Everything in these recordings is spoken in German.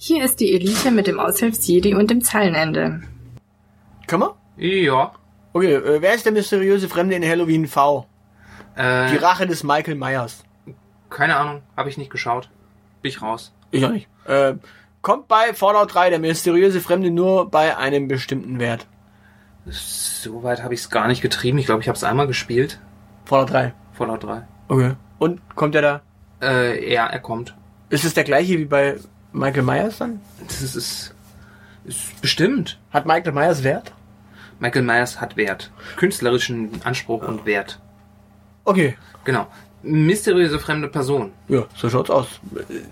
Hier ist die Elite mit dem Aushilfs-Jedi und dem Zeilenende. Können wir? Ja. Okay, äh, wer ist der mysteriöse Fremde in Halloween V? Äh, Die Rache des Michael Myers. keine Ahnung, habe ich nicht geschaut. Bin ich raus. Ich auch nicht. Äh, kommt bei Fallout 3 der mysteriöse Fremde nur bei einem bestimmten Wert. Soweit habe ich es gar nicht getrieben. Ich glaube, ich habe es einmal gespielt. Fallout 3. Fallout 3. Okay. Und kommt er da? Äh, ja, er kommt. Ist es der gleiche wie bei Michael Myers dann? Das ist, ist, ist bestimmt. Hat Michael Myers Wert? Michael Myers hat Wert. Künstlerischen Anspruch und Wert. Okay. Genau. Mysteriöse fremde Person. Ja, so schaut's aus.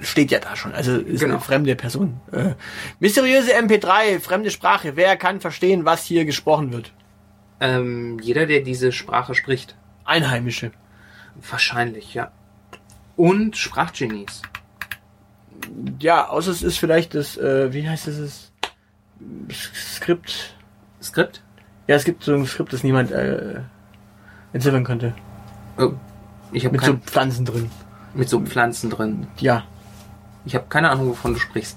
Steht ja da schon. Also ist Genau. eine fremde Person. Äh, mysteriöse MP3, fremde Sprache. Wer kann verstehen, was hier gesprochen wird? Ähm, jeder, der diese Sprache spricht. Einheimische. Wahrscheinlich, ja. Und Sprachgenies. Ja, außer es ist vielleicht das, äh, wie heißt es? Skript. Skript? Ja, es gibt so ein Skript, das niemand äh, entziffern könnte. Oh, ich habe Mit so kein, Pflanzen drin. mit so Pflanzen drin. Ja. Ich habe keine Ahnung, wovon du sprichst.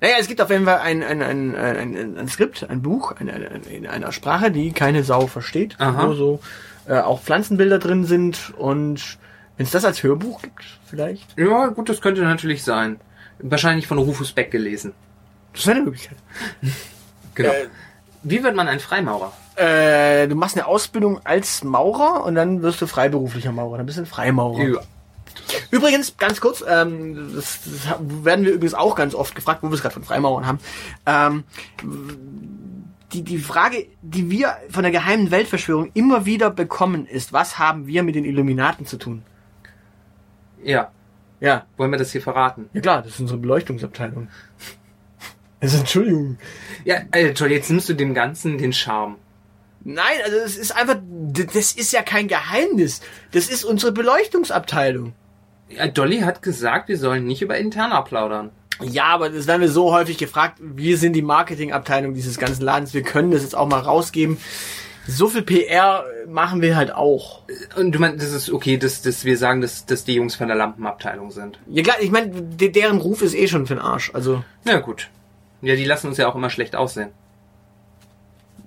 Naja, es gibt auf jeden Fall ein, ein, ein, ein, ein, ein Skript, ein Buch, ein, ein, ein, in einer Sprache, die keine Sau versteht, Aha. wo so äh, auch Pflanzenbilder drin sind und wenn es das als Hörbuch gibt, vielleicht, Ja, gut, das könnte natürlich sein. Wahrscheinlich von Rufus Beck gelesen. das wäre eine Möglichkeit. Genau. Äh, Wie wird man ein Freimaurer? Äh, du machst eine Ausbildung als Maurer und dann wirst du freiberuflicher Maurer, dann bist du ein Freimaurer. Ja. Übrigens, ganz kurz, ähm, das, das werden wir übrigens auch ganz oft gefragt, wo wir es gerade von Freimaurern haben. Ähm, die, die Frage, die wir von der geheimen Weltverschwörung immer wieder bekommen, ist, was haben wir mit den Illuminaten zu tun? Ja. Ja, Wollen wir das hier verraten? ja klar, das ist unsere Beleuchtungsabteilung. Also Entschuldigung. Ja, äh, toll, jetzt nimmst du dem Ganzen den Charme. Nein, also es ist einfach, das ist ja kein Geheimnis. Das ist unsere Beleuchtungsabteilung. Ja, Dolly hat gesagt, wir sollen nicht über Interna plaudern. Ja, aber das werden wir so häufig gefragt. Wir sind die Marketingabteilung dieses ganzen Ladens. Wir können das jetzt auch mal rausgeben. So viel PR machen wir halt auch. Und du meinst, das ist okay, dass, dass wir sagen, dass, dass die Jungs von der Lampenabteilung sind. Ja klar, ich meine, de- deren Ruf ist eh schon für den Arsch. Also Na gut. Ja, die lassen uns ja auch immer schlecht aussehen.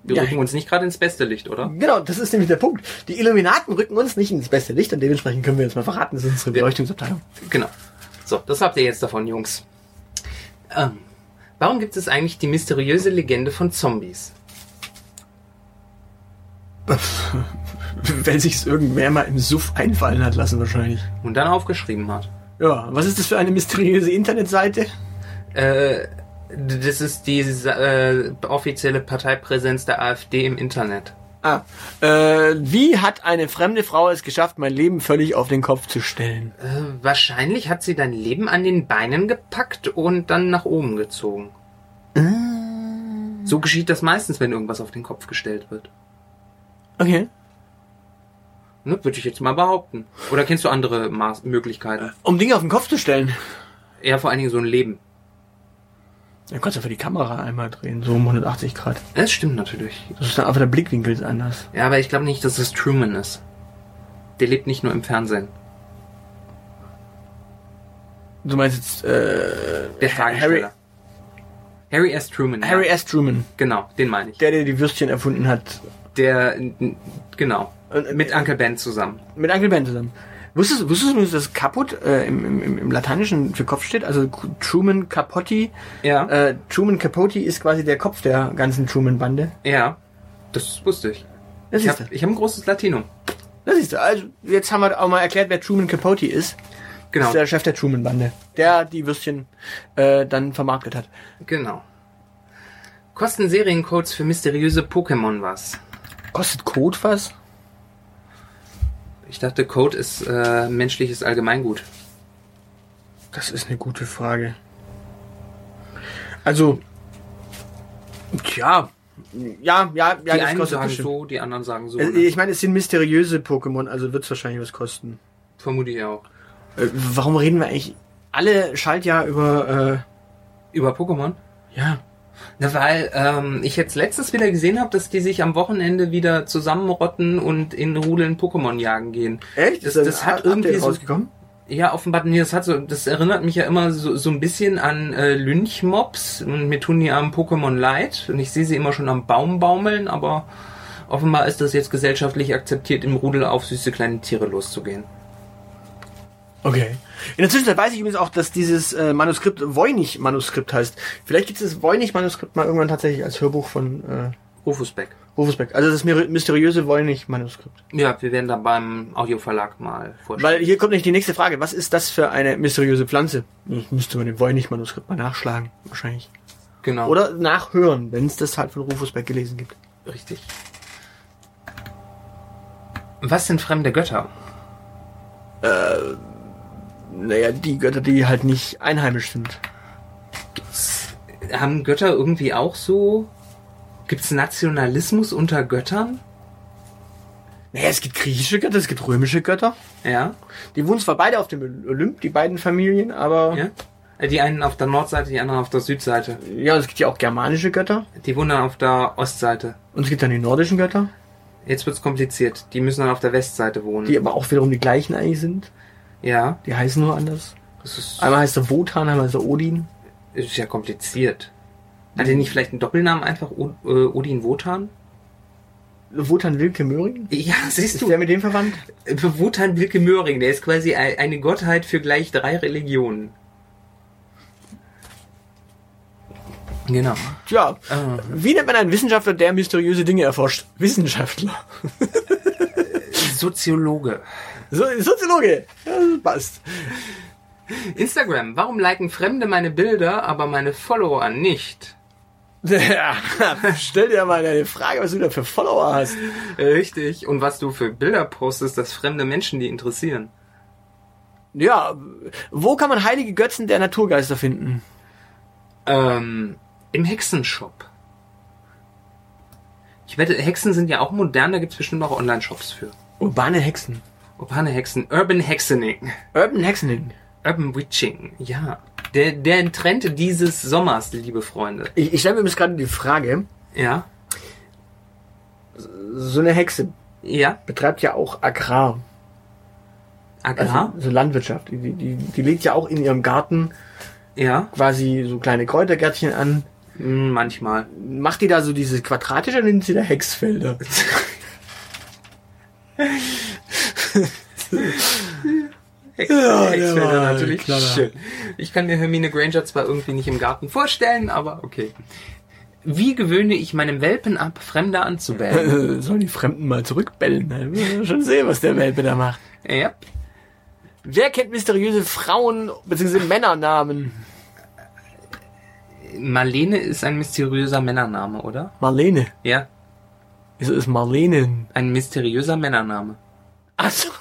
Wir Ja. rücken uns nicht gerade ins beste Licht, oder? genau, das ist nämlich der Punkt. Die Illuminaten rücken uns nicht ins beste Licht und dementsprechend können wir jetzt mal verraten, das ist unsere Beleuchtungsabteilung. Genau. So, das habt ihr jetzt davon, Jungs. Ähm, warum gibt es eigentlich die mysteriöse Legende von Zombies? Weil sich's irgendwer mal im Suff einfallen hat lassen wahrscheinlich. Und dann aufgeschrieben hat. Ja, was ist das für eine mysteriöse Internetseite? Äh, das ist die äh, offizielle Parteipräsenz der AfD im Internet. Ah, äh, wie hat eine fremde Frau es geschafft, mein Leben völlig auf den Kopf zu stellen? Äh, wahrscheinlich hat sie dein Leben an den Beinen gepackt und dann nach oben gezogen. So geschieht das meistens, wenn irgendwas auf den Kopf gestellt wird. Okay. Ne, Würde ich jetzt mal behaupten. Oder kennst du andere Maß Möglichkeiten? Um Dinge auf den Kopf zu stellen. Eher vor allen Dingen so ein Leben. Dann kannst du für die Kamera einmal drehen, so um 180 Grad. Das stimmt natürlich. Das ist dann einfach der Blickwinkel ist anders. Ja, aber ich glaube nicht, dass es Truman ist. Der lebt nicht nur im Fernsehen. Du meinst jetzt äh, Der Harry. Harry S. Truman. Harry ja. S. Truman, Genau, den meine ich. der, der die Würstchen erfunden hat. Der, genau. Und- Mit Uncle Ben zusammen. Mit Uncle Ben zusammen. Wusstest, wusstest du, dass kaputt äh, im, im, im- Lateinischen für Kopf steht? Also Truman Capote. Ja. Äh, Truman Capote ist quasi der Kopf der ganzen Truman-Bande. Ja. Das wusste ich. Das Ich habe ich hab ein großes Latinum. Das siehst du. Also, jetzt haben wir auch mal erklärt, wer Truman Capote ist. Das Genau. ist der Chef der Truman-Bande. Der die Würstchen äh, dann vermarktet hat. Genau. Kosten Seriencodes für mysteriöse Pokémon was? Kostet Code was? Ich dachte, Code ist äh, menschliches Allgemeingut. Das ist eine gute Frage. Also, tja, ja, ja, ja, die einen sagen bestimmt. so, die anderen sagen so. Äh, Ne? Ich meine, es sind mysteriöse Pokémon, also wird es wahrscheinlich was kosten. Vermute ich auch. Äh, warum reden wir eigentlich alle Schaltjahr über, Über Pokémon? äh, ja, Na, weil ähm, ich jetzt letztes wieder gesehen habe, dass die sich am Wochenende wieder zusammenrotten und in Rudeln Pokémon jagen gehen. echt? Das- das ein hat irgendwie so- rausgekommen? Ja, offenbar, nee, das hat so, das erinnert mich ja immer so, so ein bisschen an äh, Lynchmobs und mir tun die am Pokémon leid und ich sehe sie immer schon am Baum baumeln, aber offenbar ist das jetzt gesellschaftlich akzeptiert, im Rudel auf süße kleine Tiere loszugehen. Okay. In der Zwischenzeit weiß ich übrigens auch, dass dieses äh, Manuskript Voynich-Manuskript heißt. Vielleicht gibt es das Voynich-Manuskript mal irgendwann tatsächlich als Hörbuch von äh, Rufus Beck. Rufus Beck. Also das mysteriöse Voynich-Manuskript. Ja, wir werden da beim Audioverlag mal vorstellen. Weil hier kommt nämlich die nächste Frage. Was ist das für eine mysteriöse Pflanze? Das müsste man im Voynich-Manuskript mal nachschlagen, wahrscheinlich. genau. Oder nachhören, wenn es das halt von Rufus Beck gelesen gibt. Richtig. Was sind fremde Götter? Naja, die Götter, die halt nicht einheimisch sind. Haben Götter irgendwie auch so? Gibt's Nationalismus unter Göttern? Naja, es gibt griechische Götter, es gibt römische Götter. Ja. Die wohnen zwar beide auf dem Olymp, die beiden Familien, aber ja. Äh, Die einen auf der Nordseite, die anderen auf der Südseite. ja, es gibt ja auch germanische Götter. Die wohnen dann auf der Ostseite. Und es gibt dann die nordischen Götter, Jetzt wird's kompliziert. Die müssen dann auf der Westseite wohnen. die aber auch wiederum die gleichen eigentlich sind. Ja. Die heißen nur anders. Ist, Einmal heißt er Wotan, einmal heißt er Odin. ist ja kompliziert. Hat er nicht vielleicht einen Doppelnamen einfach O- äh, Odin Wotan? Wotan Wilke Möhring? Ja, siehst Ist du. der mit dem verwandt? Wotan Wilke Möhring, der ist quasi ein- eine Gottheit für gleich drei Religionen. Genau. Tja, Ah. wie nennt man einen Wissenschaftler, der mysteriöse Dinge erforscht? Wissenschaftler. Soziologe. So, Soziologe. Ja, das passt. Instagram. Warum liken Fremde meine Bilder, aber meine Follower nicht? Ja, stell dir mal eine Frage, was du da für Follower hast. Äh, Richtig. Und was du für Bilder postest, dass fremde Menschen die interessieren. Ja, wo kann man heilige Götzen der Naturgeister finden? Ähm, im Hexenshop. Ich wette, Hexen sind ja auch modern, da gibt's bestimmt auch Online-Shops für. Urbane Hexen. Urbane Hexen. Urban Hexening. Urban Hexening. Urban Witching. Ja. Der, der Trend dieses Sommers, liebe Freunde. Ich, ich stelle mir gerade die Frage, Ja. so eine Hexe Ja. betreibt ja auch Agrar. Agrar. Also so Landwirtschaft. Die, die, die legt ja auch in ihrem Garten ja. quasi so kleine Kräutergärtchen an. Hm, Manchmal. Macht die da so diese quadratische oder nimmt sie da Hexfelder? Ja, der war natürlich clever. schön. Ich kann mir Hermine Granger zwar irgendwie nicht im Garten vorstellen, aber okay. Wie gewöhne ich meinem Welpen ab, Fremde anzubellen? Sollen die Fremden mal zurückbellen? Da will schon sehen, was der Welpe da macht. ja. Wer kennt mysteriöse Frauen bzw. Männernamen? Marlene ist ein mysteriöser Männername, oder? Marlene. Ja. Wieso ist Marlene? Ein mysteriöser Männername. Achso.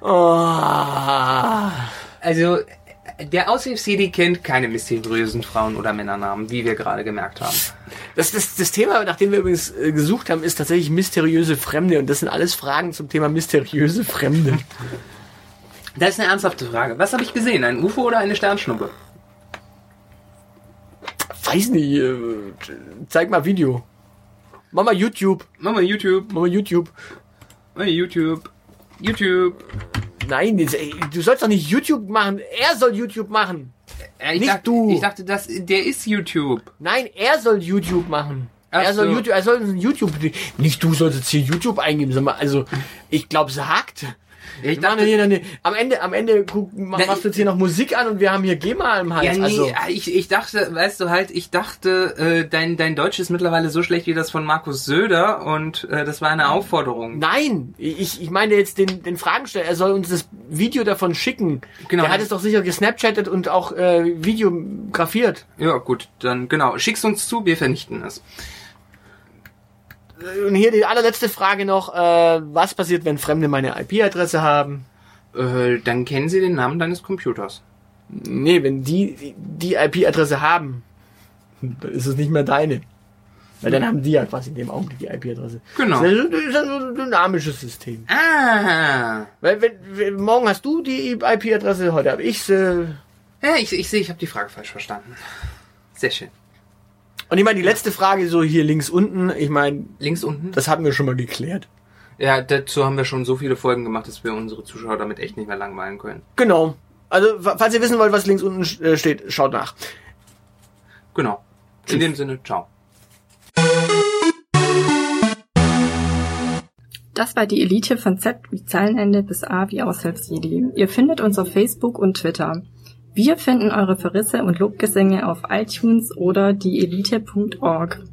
Oh. Also, der Aushilfs-CD kennt keine mysteriösen Frauen- oder Männernamen, wie wir gerade gemerkt haben. Das, das, das Thema, nach dem wir übrigens äh, gesucht haben, ist tatsächlich mysteriöse Fremde. Und das sind alles Fragen zum Thema mysteriöse Fremde. Das ist eine ernsthafte Frage. Was habe ich gesehen? Ein UFO oder eine Sternschnuppe? Weiß nicht. Äh, zeig mal Video. Mach mal YouTube. Mach mal YouTube. Mach mal YouTube. Mach mal YouTube. YouTube. Nein, du sollst doch nicht YouTube machen. Er soll YouTube machen. Äh, ich Nicht dachte, du. Ich dachte, das, der ist YouTube. Nein, er soll YouTube machen. Ach er soll so. YouTube, er soll ein YouTube. Nicht du sollst jetzt hier YouTube eingeben, mal. Also, ich glaube, es hakt. Ich machen hier eine, am Ende, am Ende guck, mach, Na, machst du jetzt hier noch Musik an und wir haben hier GEMA im Hals. ja, nee, also, ich, ich dachte, weißt du halt, ich dachte, äh, dein, dein Deutsch ist mittlerweile so schlecht wie das von Markus Söder und äh, das war eine Aufforderung. nein, ich, ich meine jetzt den, den Fragensteller, er soll uns das Video davon schicken. Genau. Der hat es doch sicher gesnapchattet und auch äh, videografiert. Ja, gut, dann genau. Schick's uns zu, wir vernichten es. Und hier die allerletzte Frage noch, äh, was passiert, wenn Fremde meine IP-Adresse haben? Äh, dann kennen sie den Namen deines Computers. Nee, wenn die die IP-Adresse haben, dann ist es nicht mehr deine. Weil dann haben die ja quasi in dem Augenblick die IP-Adresse. Genau. Das ist, ein dynamisches System. Ah. Weil wenn, wenn morgen hast du die IP-Adresse, heute habe ich sie. Ja, ich, ich sehe, ich habe die Frage falsch verstanden. Sehr schön. Und ich meine, die letzte Frage so hier links unten, ich meine, Links unten. das hatten wir schon mal geklärt. Ja, dazu haben wir schon so viele Folgen gemacht, dass wir unsere Zuschauer damit echt nicht mehr langweilen können. Genau. Also, falls ihr wissen wollt, was links unten äh, steht, schaut nach. Genau. In dem Sinne, ciao. Das war die Elite von Z wie Zeilenende bis A wie Aushilfsjedi. Ihr findet uns auf Facebook und Twitter. Wir finden eure Verrisse und Lobgesänge auf iTunes oder dieelite.org.